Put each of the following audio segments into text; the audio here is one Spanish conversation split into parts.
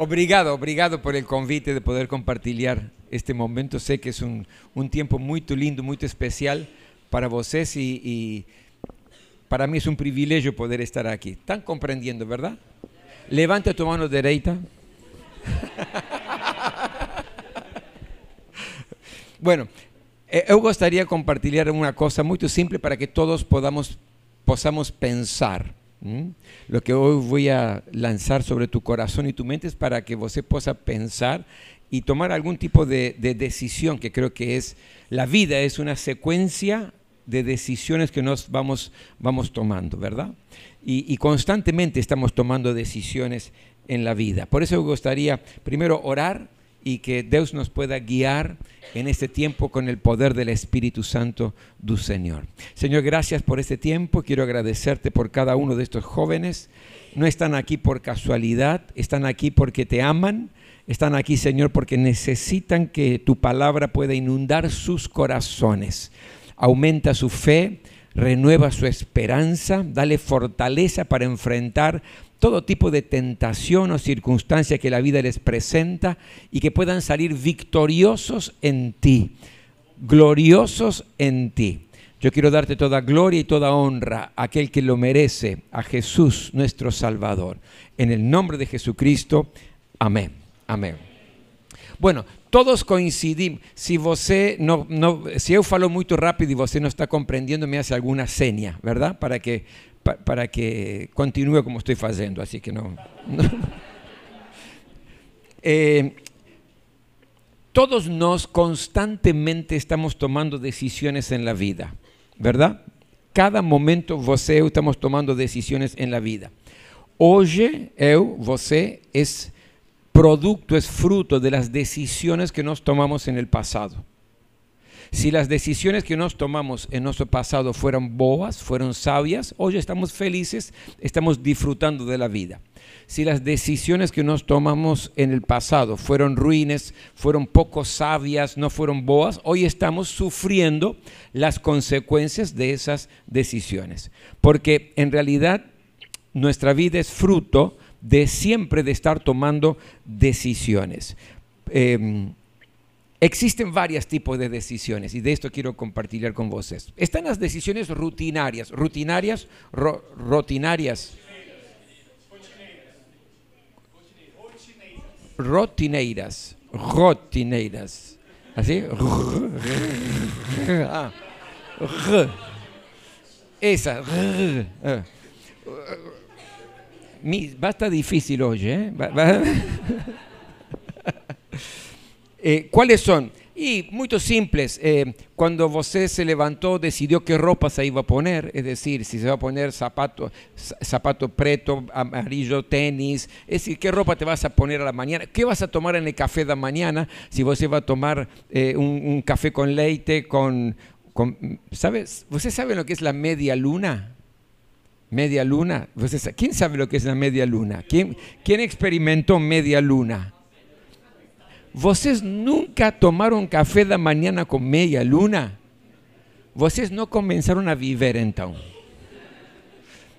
Obrigado, obrigado por el convite de poder compartir este momento. Sé que es un, un tiempo muy lindo, muy especial para vosotros y, y, para mí es un privilegio poder estar aquí. ¿Están comprendiendo, verdad? Levanta tu mano derecha. bueno, eh, eu gostaria de compartilhar uma coisa muito simples para que todos podamos, possamos pensar. Lo que hoy voy a lanzar sobre tu corazón y tu mente es para que você pueda pensar y tomar algún tipo de, de, decisión, que creo que es, la vida es una secuencia de decisiones que nos vamos, vamos tomando, ¿verdad? Y, y constantemente estamos tomando decisiones en la vida. Por eso me gustaría primero orar y que Dios nos pueda guiar en este tiempo con el poder del Espíritu Santo del Señor. Señor, gracias por este tiempo. Quiero agradecerte por cada uno de estos jóvenes. No están aquí por casualidad, están aquí porque te aman. Están aquí, Señor, porque necesitan que tu palabra pueda inundar sus corazones. Aumenta su fe, renueva su esperanza, dale fortaleza para enfrentar todo tipo de tentación o circunstancia que la vida les presenta y que puedan salir victoriosos en ti, gloriosos en ti. Yo quiero darte toda gloria y toda honra a aquel que lo merece, a Jesús nuestro Salvador. En el nombre de Jesucristo, amén. Amén. Bueno, todos coincidimos. Si você no, si eu falo muito rápido y você no está comprendiendo, me hace alguna seña, ¿verdad? Para que para que continúe como estoy haciendo, así que no. Eh, todos nos constantemente estamos tomando decisiones en la vida, ¿verdad? Cada momento você estamos tomando decisiones en la vida. Hoy eu, você es producto, es fruto de las decisiones que nos tomamos en el pasado. Si las decisiones que nos tomamos en nuestro pasado fueron boas, fueron sabias, hoy estamos felices, estamos disfrutando de la vida. Si las decisiones que nos tomamos en el pasado fueron ruines, fueron poco sabias, no fueron boas, hoy estamos sufriendo las consecuencias de esas decisiones. Porque en realidad nuestra vida es fruto de siempre de estar tomando decisiones. Eh, Existen varios tipos de decisiones y de esto quiero compartir con vosotros. Están las decisiones rutinarias, rutinarias, ro, rutinarias. Rotineiras, rotineiras. ¿Así? Ah. Esa. Va a estar difícil hoy, ¿eh? Eh, ¿Cuáles son? Y muy simples. Eh, cuando você se levantó, decidió qué ropa se iba a poner, es decir, si se va a poner zapato, zapato preto, amarillo, tenis, es decir, qué ropa te vas a poner a la mañana, qué vas a tomar en el café de mañana, si você va a tomar eh, un, café con leite, con, con, ¿sabes? ¿Usted sabe lo que es la media luna? Media luna. ¿Quién sabe lo que es la media luna? ¿Quién, experimentó media luna? Vocês nunca tomaram café da manhã com meia luna? Vocês não começaram a viver então.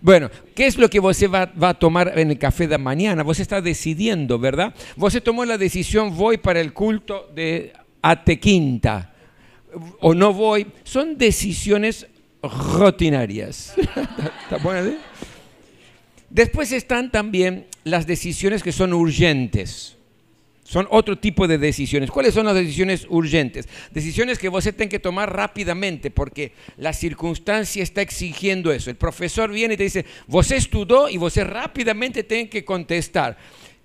Bueno, ¿qué es lo que você va, va, a tomar en el café de mañana? Você está decidiendo, ¿verdad? Você tomó la decisión, voy para el culto de Atequinta o no voy. Son decisiones rutinarias. ¿Está bueno? Después están también las decisiones que son urgentes. Son otro tipo de decisiones. ¿Cuáles son las decisiones urgentes? Decisiones que usted tiene que tomar rápidamente porque la circunstancia está exigiendo eso. El profesor viene y te dice, vos estudió y vos rápidamente tiene que contestar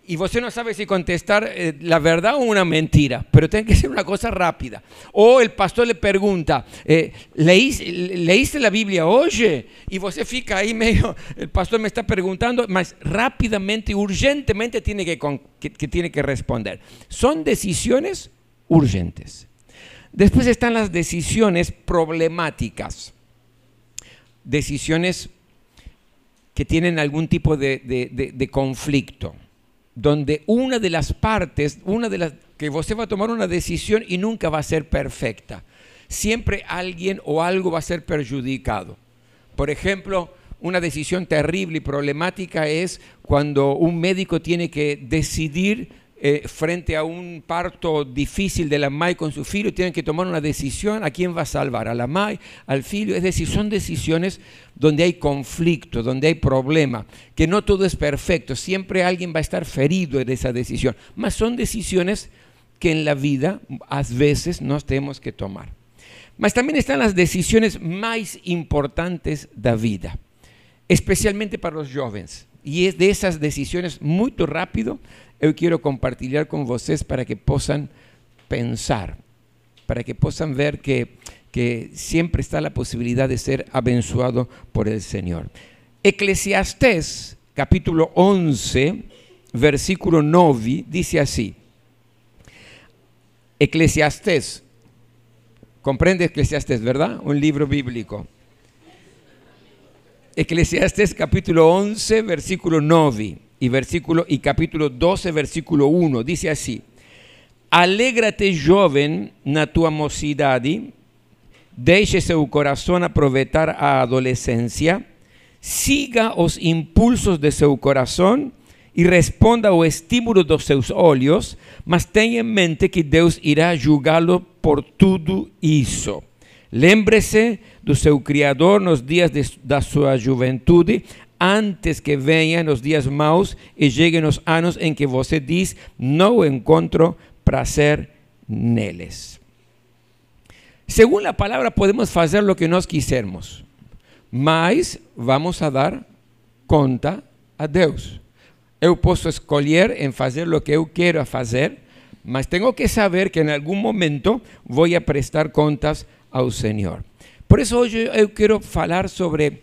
y usted no sabe si contestar eh, la verdad o una mentira, pero tiene que ser una cosa rápida. O el pastor le pregunta, eh, ¿leíste, la Biblia hoy? Y usted fica ahí medio, el pastor me está preguntando, más rápidamente, urgentemente tiene que, responder. Son decisiones urgentes. Después están las decisiones problemáticas, decisiones que tienen algún tipo de conflicto donde una de las partes, una de las que usted va a tomar una decisión y nunca va a ser perfecta. Siempre alguien o algo va a ser perjudicado. Por ejemplo, una decisión terrible y problemática es cuando un médico tiene que decidir eh, frente a un parto difícil de la MAI con su filho, tienen que tomar una decisión a quién va a salvar, a la MAI, al filho. Es decir, son decisiones donde hay conflicto, donde hay problema, que no todo es perfecto, siempre alguien va a estar ferido en esa decisión, mas son decisiones que en la vida a veces nos tenemos que tomar. Mas también están las decisiones más importantes de la vida, especialmente para los jóvenes. Y es de esas decisiones muy rápido yo quiero compartir con ustedes para que puedan pensar, para que puedan ver que, que siempre está la posibilidad de ser abençoado por el Señor. Eclesiastés capítulo 11, versículo 9, dice así. Eclesiastés, comprende Eclesiastés, ¿verdad? Un libro bíblico. Eclesiastés capítulo 11, versículo 9 y, versículo, y capítulo 12, versículo 1. Dice así, Alégrate joven na tua mocidade, deixe seu coração aproveitar a adolescência, siga os impulsos de seu coração e responda ao estímulo dos seus olhos, mas tenha em mente que Deus irá julgá-lo por tudo isso. Lembre-se do seu Criador nos dias de, da sua juventude, antes que vengan los días maus y lleguen los años en que você diz, no encontro prazer neles. Según la palabra podemos hacer lo que nos quisermos, mas vamos a dar conta a Deus. Eu posso escolher en fazer lo que eu quero fazer, mas tengo que saber que en algún momento voy a prestar contas ao Señor. Por eso hoy eu quero falar sobre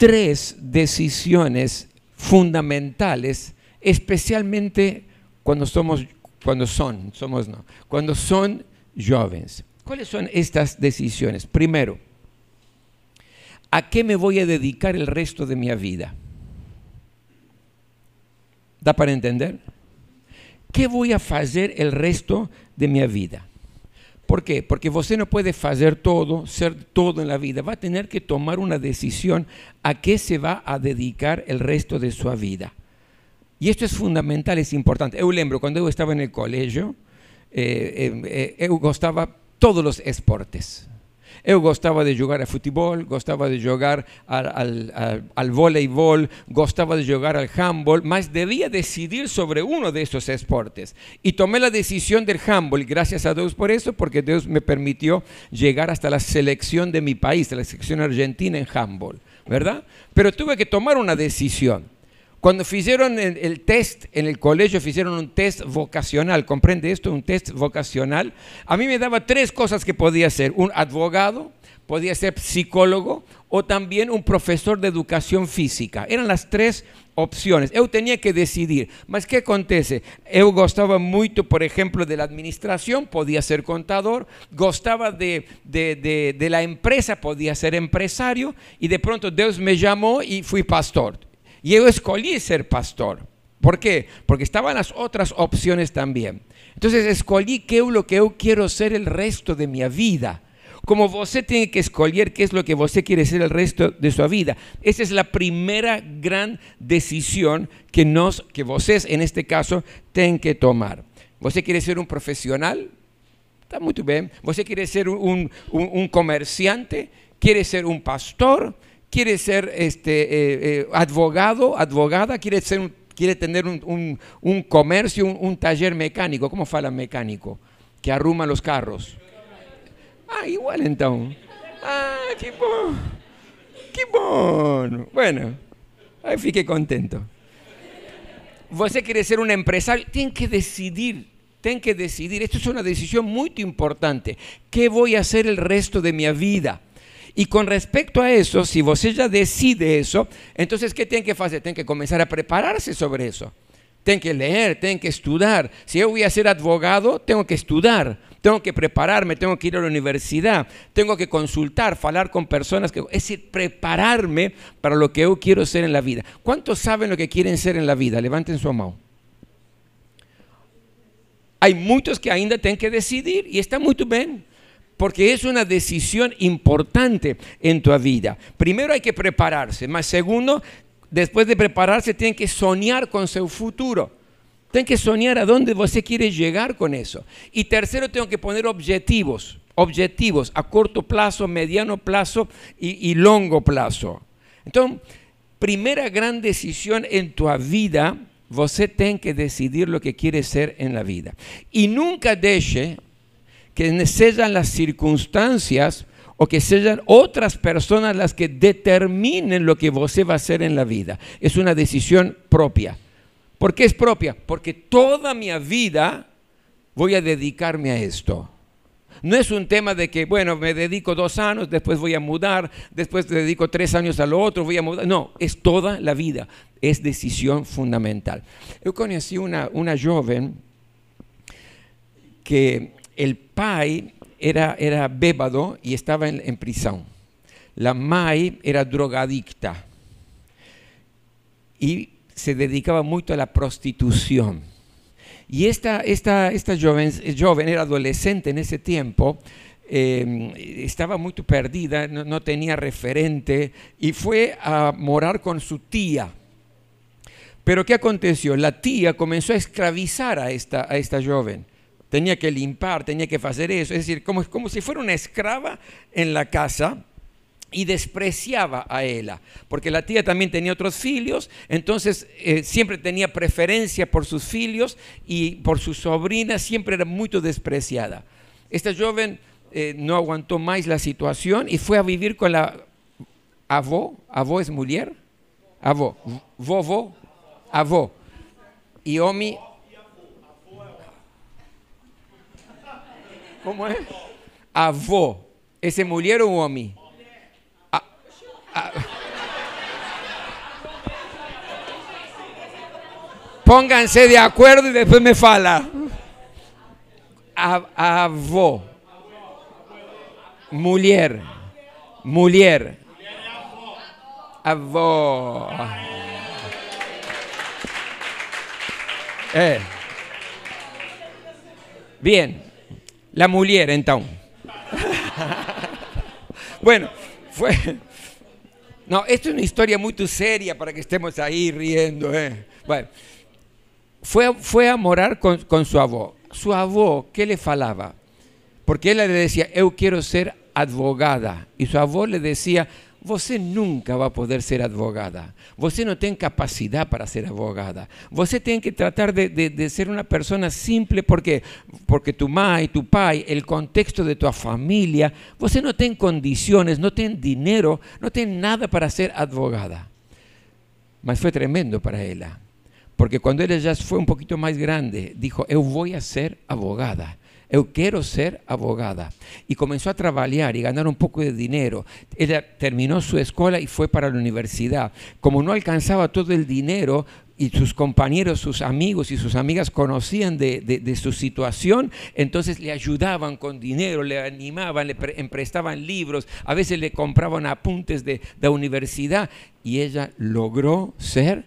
tres decisiones fundamentales, especialmente cuando somos, cuando son, somos no, cuando son jóvenes. ¿Cuáles son estas decisiones? Primero, ¿a qué me voy a dedicar el resto de mi vida? ¿Da para entender? ¿Qué voy a hacer el resto de mi vida? ¿Por qué? Porque usted no puede hacer todo, ser todo en la vida. Va a tener que tomar una decisión a qué se va a dedicar el resto de su vida. Y esto es fundamental, es importante. Yo lembro, cuando yo estaba en el colegio, eh, eh, eh, yo gustaba todos los esportes. Eu gostava de jogar a futebol, gostava de jogar al, al, al, voleibol, gostava de jogar al handball, mas debía decidir sobre uno de esos esportes. Y tomé la decisión del handball, gracias a Dios por eso, porque Dios me permitió llegar hasta la selección de mi país, la selección argentina en handball, ¿verdad? Pero tuve que tomar una decisión. Cuando hicieron el, test en el colegio, hicieron un test vocacional, ¿comprende esto? Un test vocacional. A mí me daba tres cosas que podía ser. Un abogado, podía ser psicólogo o también un profesor de educación física. Eran las tres opciones. Yo tenía que decidir. Mas ¿qué acontece? Yo gustaba mucho, por ejemplo, de la administración, podía ser contador, gustaba de, de, de la empresa, podía ser empresario, y de pronto Dios me llamó y fui pastor. Y yo escogí ser pastor. ¿Por qué? Porque estaban las otras opciones también. Entonces escogí qué es lo que yo quiero ser el resto de mi vida. Como usted tiene que escoger qué es lo que usted quiere ser el resto de su vida. Esa es la primera gran decisión que, nos, que en este caso, tienen que tomar. ¿Usted quiere ser un profesional? Está muy bien. ¿Usted quiere ser un, un, un comerciante? ¿Quiere ser un pastor? Quiere ser este, eh, eh, abogado, advogada, quiere, ser, quiere tener un, comercio, un, taller mecánico. ¿Cómo fala mecánico? Que arruma los carros. Ah, igual entonces. Ah, qué bueno. Qué bueno. Bueno, ahí fiqué contento. Você quiere ser un empresario, tiene que decidir, tiene que decidir. Esto es una decisión muy importante. ¿Qué voy a hacer el resto de mi vida? Y con respecto a eso, si usted ya decide eso, entonces, ¿qué tiene que hacer? Tiene que comenzar a prepararse sobre eso. Tiene que leer, tiene que estudiar. Si yo voy a ser abogado, tengo que estudiar, tengo que prepararme, tengo que ir a la universidad, tengo que consultar, hablar con personas, que, es decir, prepararme para lo que yo quiero ser en la vida. ¿Cuántos saben lo que quieren ser en la vida? Levanten su mano. Hay muchos que ainda tienen que decidir y está muy bien. Porque es una decisión importante en tu vida. Primero hay que prepararse, más segundo, después de prepararse, tienen que soñar con su futuro. Tienen que soñar a dónde usted quiere llegar con eso. Y tercero, tengo que poner objetivos, objetivos a corto plazo, mediano plazo y, y longo plazo. Entonces, primera gran decisión en tu vida, usted tiene que decidir lo que quiere ser en la vida. Y nunca deje que sean las circunstancias o que sean otras personas las que determinen lo que usted va a hacer en la vida. Es una decisión propia. ¿Por qué es propia? Porque toda mi vida voy a dedicarme a esto. No es un tema de que, bueno, me dedico dos años, después voy a mudar, después dedico tres años a lo otro, voy a mudar. No, es toda la vida. Es decisión fundamental. Yo conocí una, una joven que el pai era, era bébado y estaba en, prisión. La mai era drogadicta y se dedicaba mucho a la prostitución. Y esta, esta, esta joven, joven era adolescente en ese tiempo, eh, estaba muy perdida, no, tenía referente y fue a morar con su tía. Pero ¿qué aconteció? La tía comenzó a esclavizar a esta, a esta joven. Tenía que limpiar, tenía que hacer eso. Es decir, como, como si fuera una esclava en la casa y despreciaba a ella, porque la tía también tenía otros hijos, entonces eh, siempre tenía preferencia por sus hijos y por su sobrina siempre era muy despreciada. Esta joven eh, no aguantó más la situación y fue a vivir con la avó, avó es mujer, avó, vovó, avó, y Omi. ¿Cómo es? Avó, ¿ese mujer o Omi? Pónganse de acuerdo y después me fala. Avó. Mujer. Mujer. Avó. Eh. Bien. La mujer, entonces. bueno, fue no, esto es una historia muy seria para que estemos ahí riendo. ¿eh? Bueno, fue, fue a morar con, con su avó. Su avó, ¿qué le falaba? Porque él le decía, yo quiero ser advogada. Y su avó le decía, você nunca va a poder ser advogada. Você no tiene capacidad para ser abogada. Você tiene que tratar de, ser una persona simple porque porque tu y tu pai, el contexto de tu familia, você no tiene condiciones, no tiene dinero, no tiene nada para ser advogada. Mas fue tremendo para ella. Porque cuando ella ya fue un poquito más grande, dijo, yo voy a ser abogada. Yo quiero ser abogada. Y comenzó a trabajar y ganar un poco de dinero. Ella terminó su escuela y fue para la universidad. Como no alcanzaba todo el dinero, y sus compañeros, sus amigos y sus amigas conocían de, su situación, entonces le ayudaban con dinero, le animaban, le prestaban libros, a veces le compraban apuntes de, la universidad y ella logró ser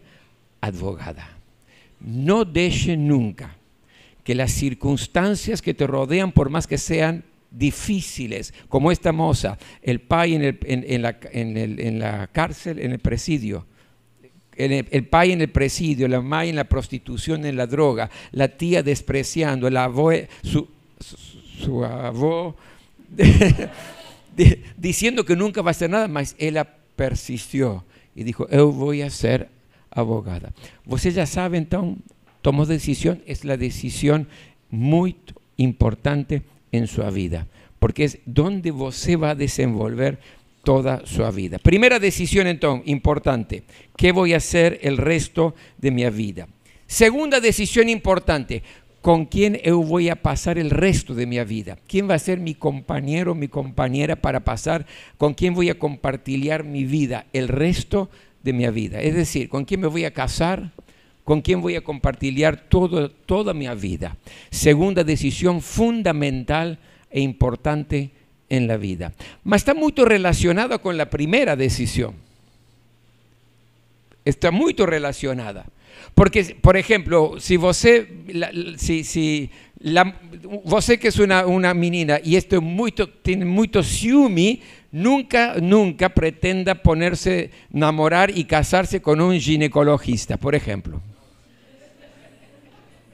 abogada. No deje nunca que las circunstancias que te rodean, por más que sean difíciles, como esta moza, el pai en, en, la, en, la, cárcel, en el presidio, el, el pai en el presidio, la madre en la prostitución, en la droga, la tía despreciando, el su, su, diciendo que nunca va a hacer nada, más ella persistió y dijo, yo voy a ser abogada. Ustedes ya saben, entonces, tomó decisión, es la decisión muy importante en su vida, porque es donde se va a desenvolver toda su vida. Primera decisión entonces, importante, ¿qué voy a hacer el resto de mi vida? Segunda decisión importante, ¿con quién yo voy a pasar el resto de mi vida? ¿Quién va a ser mi compañero, mi compañera para pasar? ¿Con quién voy a compartir mi vida el resto de mi vida? Es decir, ¿con quién me voy a casar? Con quién voy a compartir todo, toda mi vida. Segunda decisión fundamental e importante en la vida. Mas está muy relacionada con la primera decisión. Está muy relacionada. Porque, por ejemplo, si, você, si, si La, você que es una, una menina y esto es muy, tiene mucho ciúme, nunca, nunca pretenda ponerse, enamorar y casarse con un ginecologista, por ejemplo.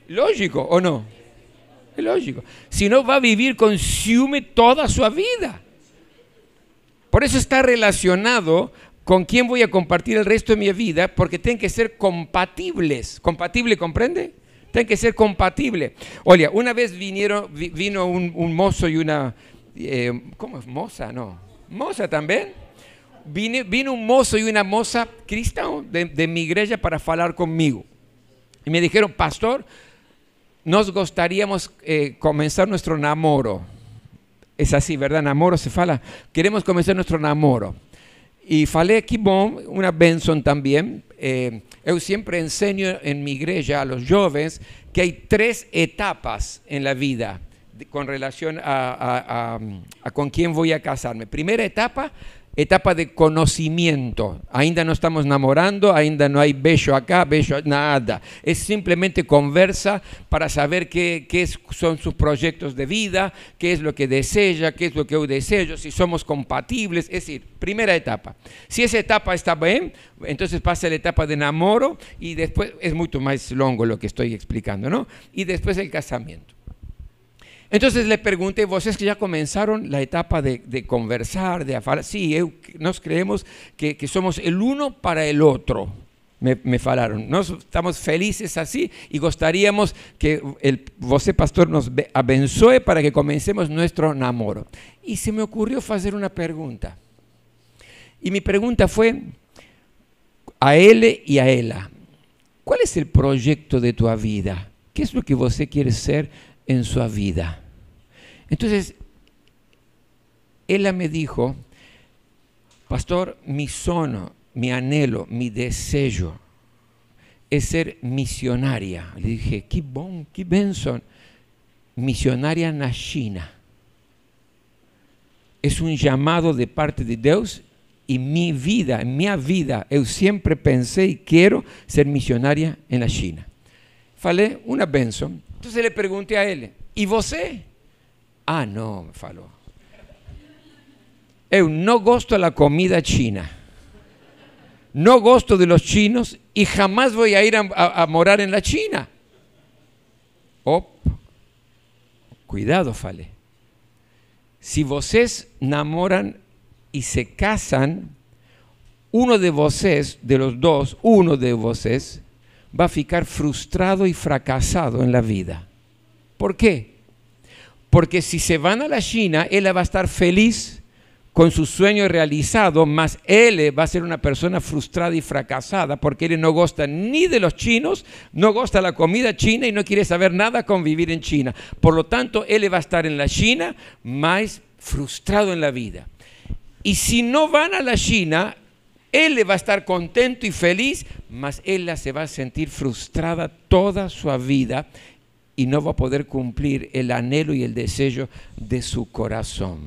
Lógico, ¿o no? Es lógico. Si no, va a vivir con ciúme toda su vida. Por eso está relacionado con quién voy a compartir el resto de mi vida, porque tienen que ser compatibles. ¿Compatible, comprende? Tienen que ser compatibles. Oye, una vez vinieron, vino un, mozo y una... Eh, ¿Cómo es? Moza, no. Moza también. Vino un mozo y una moza cristiano de, mi iglesia para hablar conmigo. Y me dijeron, pastor, nos gustaríamos eh, comenzar nuestro namoro. Es así, ¿verdad? Namoro se fala. Queremos comenzar nuestro namoro. Y falei que bom, una benção también. Eh, yo siempre enseño en mi iglesia a los jóvenes que hay tres etapas en la vida con relación a, a con quién voy a casarme. Primera etapa, etapa de conocimiento. Ainda no estamos enamorando, ainda no hay beso acá, beso nada. Es simplemente conversa para saber qué, qué son sus proyectos de vida, qué es lo que desea, qué es lo que yo deseo, si somos compatibles. Es decir, primera etapa. Si esa etapa está bien, entonces pasa la etapa de enamoro y después es mucho más longo lo que estoy explicando, ¿no? Y después el casamiento. Entonces le pregunté, ¿vos que ya comenzaron la etapa de, conversar, de hablar? Sí, nos creemos que, somos el uno para el otro. Me, me falaron. Nos estamos felices así y gustaríamos que el, vos, pastor, nos abençoe para que comencemos nuestro namoro. Y se me ocurrió hacer una pregunta. Y mi pregunta fue a él y a ella. ¿Cuál es el proyecto de tu vida? ¿Qué es lo que vos quiere ser en su vida. Entonces, ella me dijo, pastor, mi sono, mi anhelo, mi deseo es ser misionaria. Le dije, qué bon, qué benson, misionaria en la China. Es un llamado de parte de Dios y mi vida, en mi vida, yo siempre pensé y quiero ser misionaria en la China. Falei una benson entonces le pregunté a él, ¿y você? Ah, no, me falou. Eu no gosto de la comida china. No gosto de los chinos y jamás voy a ir a, morar en la China. Oh, cuidado, fale. Si vocês namoran y se casan, uno de vocês, de los dos, uno de vocês, va a ficar frustrado y fracasado en la vida. ¿Por qué? Porque si se van a la China, él va a estar feliz con su sueño realizado, más él va a ser una persona frustrada y fracasada porque él no gusta ni de los chinos, no gusta la comida china y no quiere saber nada con vivir en China. Por lo tanto, él va a estar en la China más frustrado en la vida. Y si no van a la China, él va a estar contento y feliz, mas ella se va a sentir frustrada toda su vida y no va a poder cumplir el anhelo y el deseo de su corazón.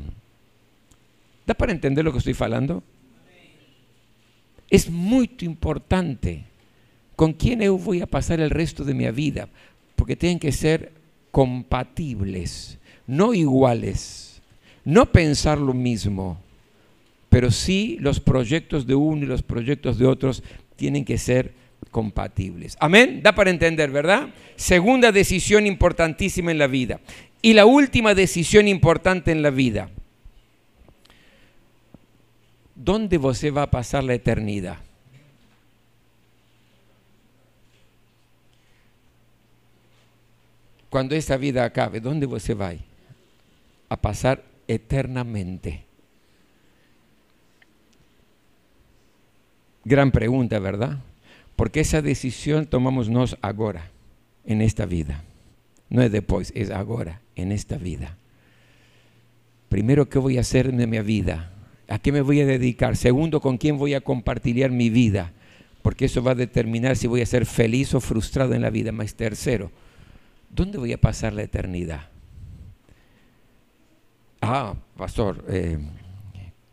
¿Da para entender lo que estoy hablando? Es muy importante con quién yo voy a pasar el resto de mi vida, porque tienen que ser compatibles, no iguales, no pensar lo mismo pero sí los proyectos de uno y los proyectos de otros tienen que ser compatibles. Amén, da para entender, ¿verdad? Segunda decisión importantísima en la vida. Y la última decisión importante en la vida. ¿Dónde você va a pasar la eternidad? Cuando esta vida acabe, ¿dónde você va a pasar eternamente? Gran pregunta, ¿verdad? Porque esa decisión tomamos nos ahora, en esta vida. No es después, es ahora, en esta vida. Primero, ¿qué voy a hacer en mi vida? ¿A qué me voy a dedicar? Segundo, ¿con quién voy a compartir mi vida? Porque eso va a determinar si voy a ser feliz o frustrado en la vida. Más tercero, ¿dónde voy a pasar la eternidad? Ah, pastor, eh,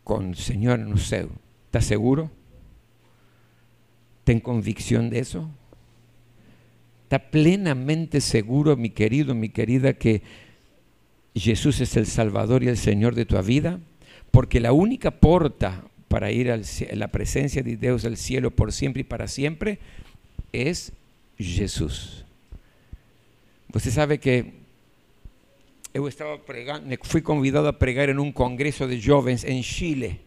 con Señor no sé, ¿está seguro? ¿Ten convicción de eso? está plenamente seguro, mi querido, mi querida, que Jesús es el Salvador y el Señor de tu vida? Porque la única porta para ir a la presencia de Dios al cielo por siempre y para siempre es Jesús. Usted sabe que fui convidado a pregar en un congreso de jóvenes en Chile.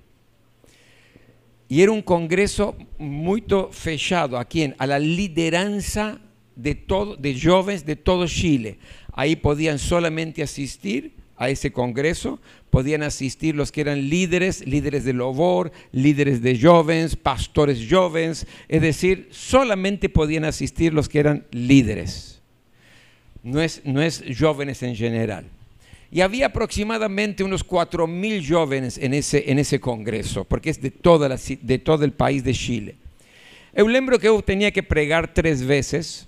Y era un congreso muy fechado a quién? A la lideranza de todo, de jóvenes de todo Chile. Ahí podían solamente asistir a ese congreso, podían asistir los que eran líderes, líderes de Lobor, líderes de jóvenes, pastores jóvenes, es decir, solamente podían asistir los que eran líderes no es, no es jóvenes en general. Y había aproximadamente unos 4.000 jóvenes en ese, en ese congreso, porque es de, toda la, de todo el país de Chile. Eu lembro que yo tenía que pregar tres veces,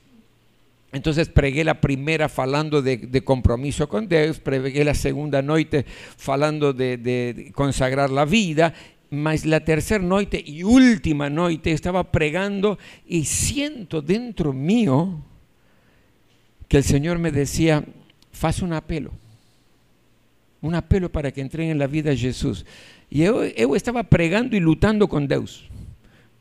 entonces pregué la primera falando de, compromiso con Dios, pregué la segunda noche falando de, de consagrar la vida, mas la tercera noche y última noche estaba pregando y siento dentro mío que el Señor me decía, haz un apelo, un apelo para que entreguen la vida a Jesús. Y yo, estaba pregando y lutando con Dios.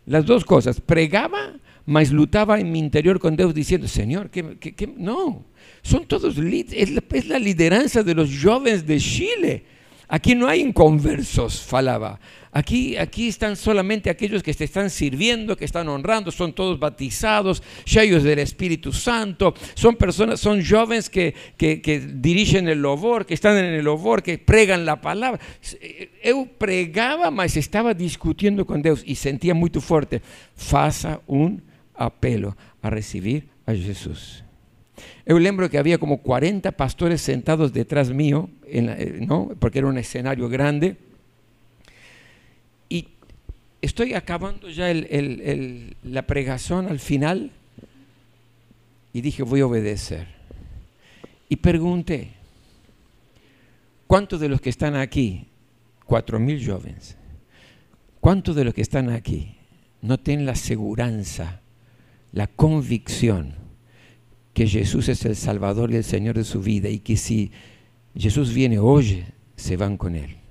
Las dos cosas, pregaba, mas lutaba en mi interior con Dios diciendo, Señor, que, no, son todos, es la, es la lideranza de los jóvenes de Chile. Aquí no hay inconversos, falaba. Aquí, aquí están solamente aquellos que te están sirviendo, que están honrando, son todos bautizados, llenos del Espíritu Santo, son personas, son jóvenes que, dirigen el lobor, que están en el lobor, que pregan la palabra. Yo pregaba, mas estaba discutiendo con Dios y sentía muy fuerte, faça un apelo a recibir a Jesús. Yo lembro que había como 40 pastores sentados detrás mío, eh, ¿no? porque era un escenario grande estoy acabando ya la pregación al final y dije, voy a obedecer. Y pregunté, ¿cuántos de los que están aquí, cuatro mil jóvenes, cuántos de los que están aquí no tienen la seguridad, la convicción que Jesús es el Salvador y el Señor de su vida y que si Jesús viene hoy, se van con Él?